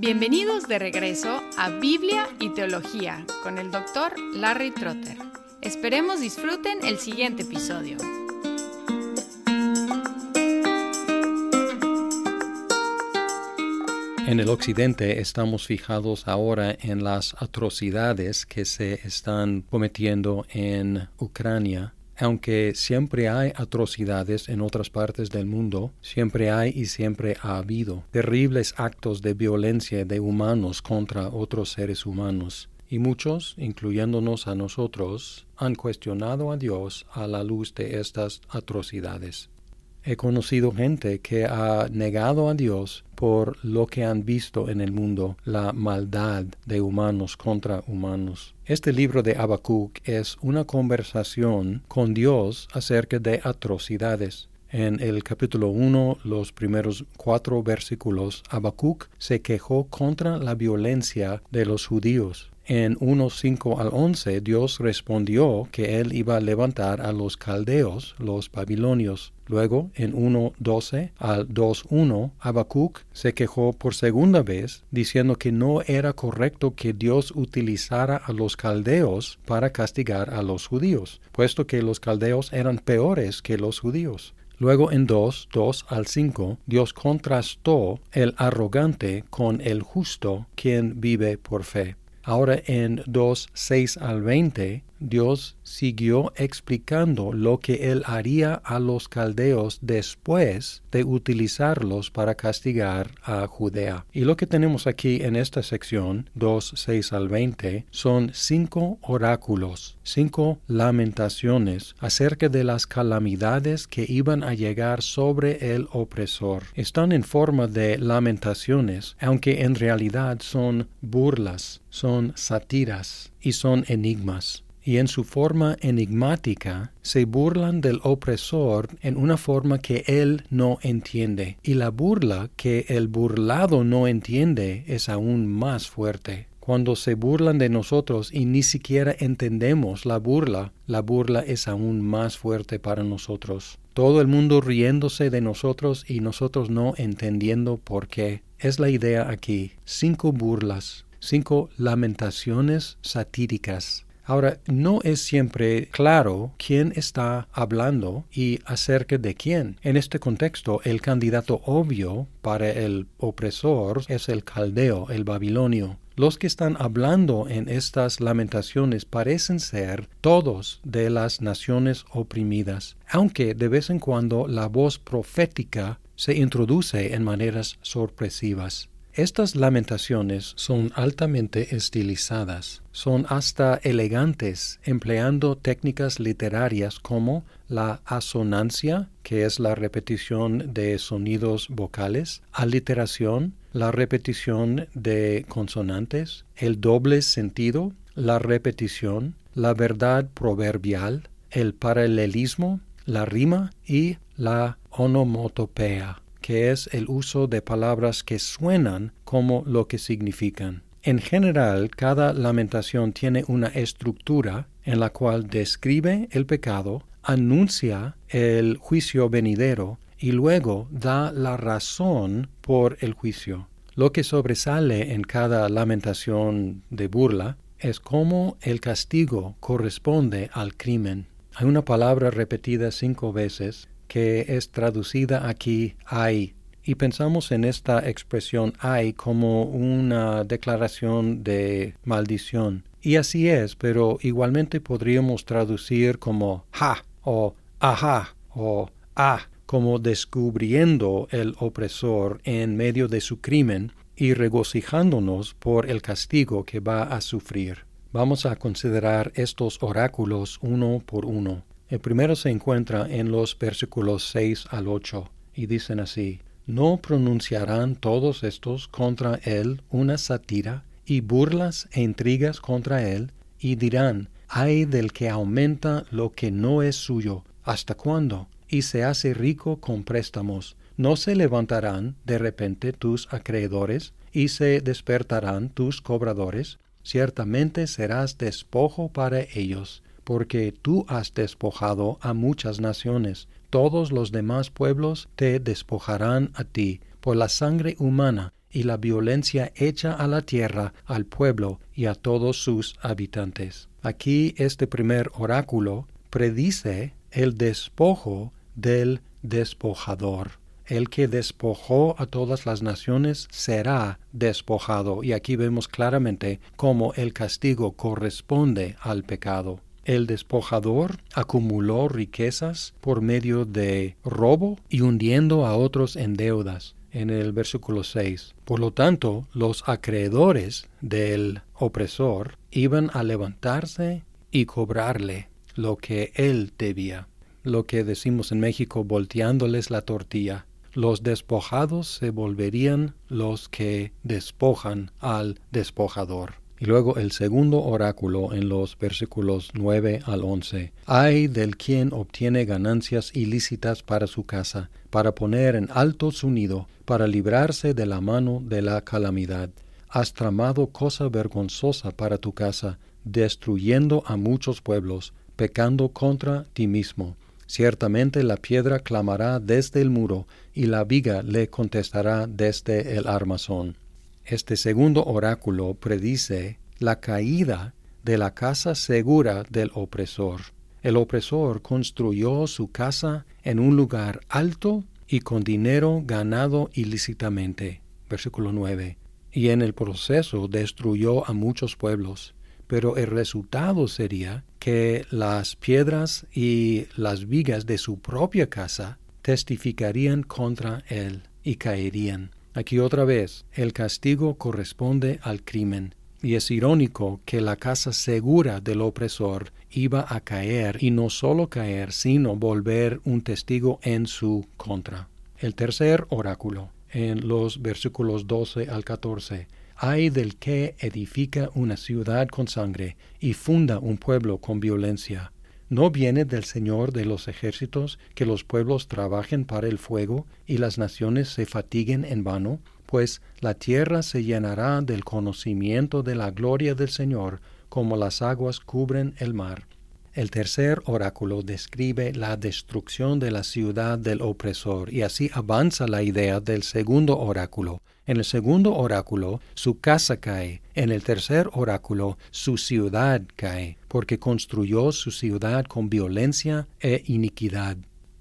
Bienvenidos de regreso a Biblia y Teología con el doctor Larry Trotter. Esperemos disfruten el siguiente episodio. En el occidente estamos fijados ahora en las atrocidades que se están cometiendo en Ucrania aunque siempre hay atrocidades en otras partes del mundo, siempre hay y siempre ha habido terribles actos de violencia de humanos contra otros seres humanos. Y muchos, incluyéndonos a nosotros, han cuestionado a Dios a la luz de estas atrocidades. He conocido gente que ha negado a Dios por lo que han visto en el mundo, la maldad de humanos contra humanos. Este libro de Habacuc es una conversación con Dios acerca de atrocidades. En el capítulo 1, los primeros cuatro versículos, Habacuc se quejó contra la violencia de los judíos. En 1.5 al 11, Dios respondió que él iba a levantar a los caldeos, los babilonios. Luego, en 1.12 al 2.1, Habacuc se quejó por segunda vez, diciendo que no era correcto que Dios utilizara a los caldeos para castigar a los judíos, puesto que los caldeos eran peores que los judíos. Luego en 2, 2 al 5, Dios contrastó el arrogante con el justo, quien vive por fe. Ahora en 2, 6 al 20, Dios siguió explicando lo que él haría a los caldeos después de utilizarlos para castigar a Judea. Y lo que tenemos aquí en esta sección, 2, 6 al 20, son cinco oráculos, cinco lamentaciones acerca de las calamidades que iban a llegar sobre el opresor. Están en forma de lamentaciones, aunque en realidad son burlas, son sátiras y son enigmas y en su forma enigmática se burlan del opresor en una forma que él no entiende, y la burla que el burlado no entiende es aún más fuerte. Cuando se burlan de nosotros y ni siquiera entendemos la burla, la burla es aún más fuerte para nosotros. Todo el mundo riéndose de nosotros y nosotros no entendiendo por qué. Es la idea aquí. Cinco burlas, cinco lamentaciones satíricas Ahora, no es siempre claro quién está hablando y acerca de quién. En este contexto, el candidato obvio para el opresor es el caldeo, el babilonio. Los que están hablando en estas lamentaciones parecen ser todos de las naciones oprimidas, aunque de vez en cuando la voz profética se introduce en maneras sorpresivas. Estas lamentaciones son altamente estilizadas, son hasta elegantes, empleando técnicas literarias como la asonancia, que es la repetición de sonidos vocales, aliteración, la repetición de consonantes, el doble sentido, la repetición, la verdad proverbial, el paralelismo, la rima y la onomotopea que es el uso de palabras que suenan como lo que significan. En general, cada lamentación tiene una estructura en la cual describe el pecado, anuncia el juicio venidero y luego da la razón por el juicio. Lo que sobresale en cada lamentación de burla es cómo el castigo corresponde al crimen. Hay una palabra repetida cinco veces que es traducida aquí hay. Y pensamos en esta expresión hay como una declaración de maldición. Y así es, pero igualmente podríamos traducir como ja o ajá o ah, como descubriendo el opresor en medio de su crimen y regocijándonos por el castigo que va a sufrir. Vamos a considerar estos oráculos uno por uno. El primero se encuentra en los versículos 6 al 8 y dicen así, ¿no pronunciarán todos estos contra él una sátira y burlas e intrigas contra él y dirán, ay del que aumenta lo que no es suyo, ¿hasta cuándo? Y se hace rico con préstamos. ¿No se levantarán de repente tus acreedores y se despertarán tus cobradores? Ciertamente serás despojo para ellos porque tú has despojado a muchas naciones. Todos los demás pueblos te despojarán a ti por la sangre humana, y la violencia hecha a la tierra, al pueblo y a todos sus habitantes. Aquí este primer oráculo predice el despojo del despojador. El que despojó a todas las naciones será despojado. Y aquí vemos claramente cómo el castigo corresponde al pecado. El despojador acumuló riquezas por medio de robo y hundiendo a otros en deudas en el versículo 6. Por lo tanto, los acreedores del opresor iban a levantarse y cobrarle lo que él debía. Lo que decimos en México volteándoles la tortilla. Los despojados se volverían los que despojan al despojador. Y luego el segundo oráculo en los versículos 9 al 11. Ay del quien obtiene ganancias ilícitas para su casa, para poner en alto su nido, para librarse de la mano de la calamidad. Has tramado cosa vergonzosa para tu casa, destruyendo a muchos pueblos, pecando contra ti mismo. Ciertamente la piedra clamará desde el muro, y la viga le contestará desde el armazón. Este segundo oráculo predice la caída de la casa segura del opresor. El opresor construyó su casa en un lugar alto y con dinero ganado ilícitamente. Versículo 9. Y en el proceso destruyó a muchos pueblos. Pero el resultado sería que las piedras y las vigas de su propia casa testificarían contra él y caerían. Aquí otra vez, el castigo corresponde al crimen, y es irónico que la casa segura del opresor iba a caer, y no solo caer, sino volver un testigo en su contra. El tercer oráculo, en los versículos 12 al 14, hay del que edifica una ciudad con sangre y funda un pueblo con violencia ¿No viene del Señor de los ejércitos que los pueblos trabajen para el fuego y las naciones se fatiguen en vano? Pues la tierra se llenará del conocimiento de la gloria del Señor, como las aguas cubren el mar. El tercer oráculo describe la destrucción de la ciudad del opresor y así avanza la idea del segundo oráculo, en el segundo oráculo, su casa cae. En el tercer oráculo, su ciudad cae, porque construyó su ciudad con violencia e iniquidad.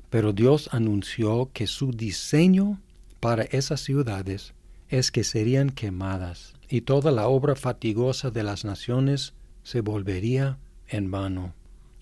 Pero Dios anunció que su diseño para esas ciudades es que serían quemadas, y toda la obra fatigosa de las naciones se volvería en vano.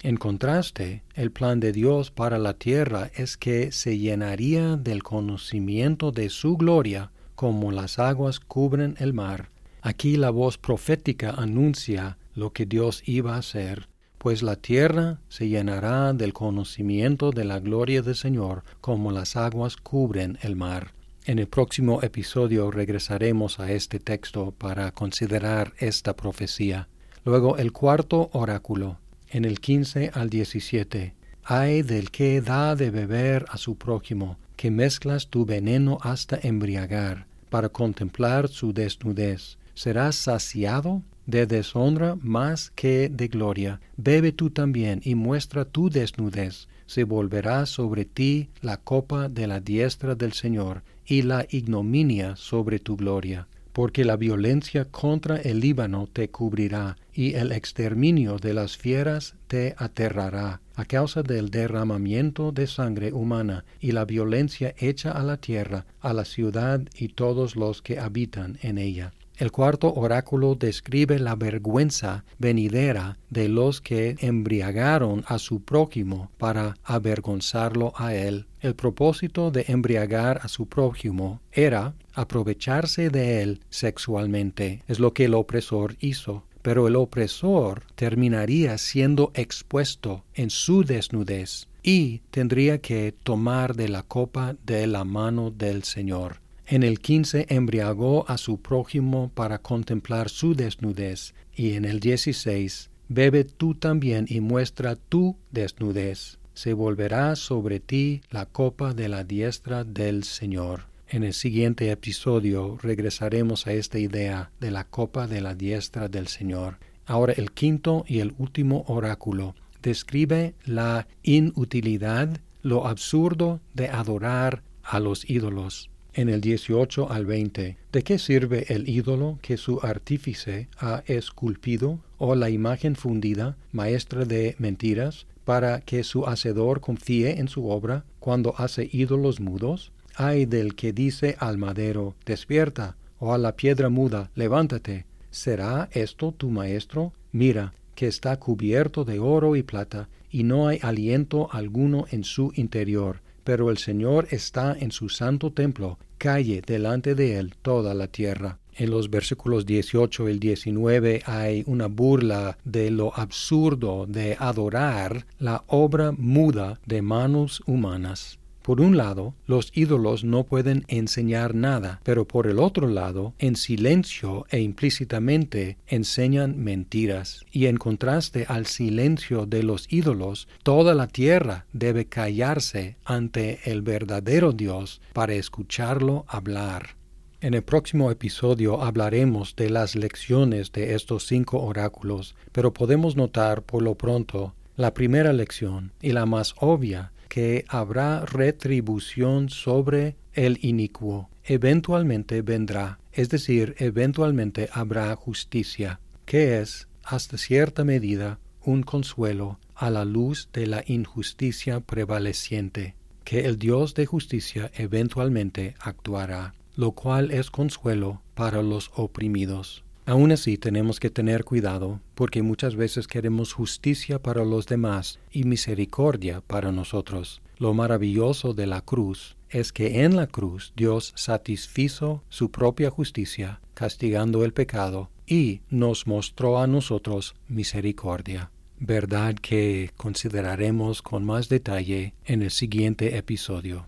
En contraste, el plan de Dios para la tierra es que se llenaría del conocimiento de su gloria como las aguas cubren el mar. Aquí la voz profética anuncia lo que Dios iba a hacer, pues la tierra se llenará del conocimiento de la gloria del Señor como las aguas cubren el mar. En el próximo episodio regresaremos a este texto para considerar esta profecía. Luego el cuarto oráculo, en el 15 al 17. Ay del que da de beber a su prójimo, que mezclas tu veneno hasta embriagar, para contemplar su desnudez. Serás saciado de deshonra más que de gloria. Bebe tú también y muestra tu desnudez. Se volverá sobre ti la copa de la diestra del Señor y la ignominia sobre tu gloria porque la violencia contra el Líbano te cubrirá, y el exterminio de las fieras te aterrará, a causa del derramamiento de sangre humana y la violencia hecha a la tierra, a la ciudad y todos los que habitan en ella. El cuarto oráculo describe la vergüenza venidera de los que embriagaron a su prójimo para avergonzarlo a él. El propósito de embriagar a su prójimo era aprovecharse de él sexualmente. Es lo que el opresor hizo. Pero el opresor terminaría siendo expuesto en su desnudez y tendría que tomar de la copa de la mano del Señor. En el quince embriagó a su prójimo para contemplar su desnudez, y en el dieciséis bebe tú también y muestra tu desnudez. Se volverá sobre ti la copa de la diestra del Señor. En el siguiente episodio regresaremos a esta idea de la copa de la diestra del Señor. Ahora el quinto y el último oráculo describe la inutilidad, lo absurdo de adorar a los ídolos en el 18 al 20. ¿De qué sirve el ídolo que su artífice ha esculpido o la imagen fundida, maestra de mentiras, para que su hacedor confíe en su obra cuando hace ídolos mudos? Ay del que dice al madero, despierta, o a la piedra muda, levántate. ¿Será esto tu maestro? Mira, que está cubierto de oro y plata, y no hay aliento alguno en su interior. Pero el Señor está en su santo templo, calle delante de él toda la tierra. En los versículos 18 y 19 hay una burla de lo absurdo de adorar la obra muda de manos humanas. Por un lado, los ídolos no pueden enseñar nada, pero por el otro lado, en silencio e implícitamente enseñan mentiras. Y en contraste al silencio de los ídolos, toda la tierra debe callarse ante el verdadero Dios para escucharlo hablar. En el próximo episodio hablaremos de las lecciones de estos cinco oráculos, pero podemos notar por lo pronto la primera lección y la más obvia que habrá retribución sobre el inicuo. Eventualmente vendrá, es decir, eventualmente habrá justicia, que es, hasta cierta medida, un consuelo a la luz de la injusticia prevaleciente, que el Dios de justicia eventualmente actuará, lo cual es consuelo para los oprimidos. Aún así tenemos que tener cuidado porque muchas veces queremos justicia para los demás y misericordia para nosotros. Lo maravilloso de la cruz es que en la cruz Dios satisfizo su propia justicia, castigando el pecado, y nos mostró a nosotros misericordia. Verdad que consideraremos con más detalle en el siguiente episodio.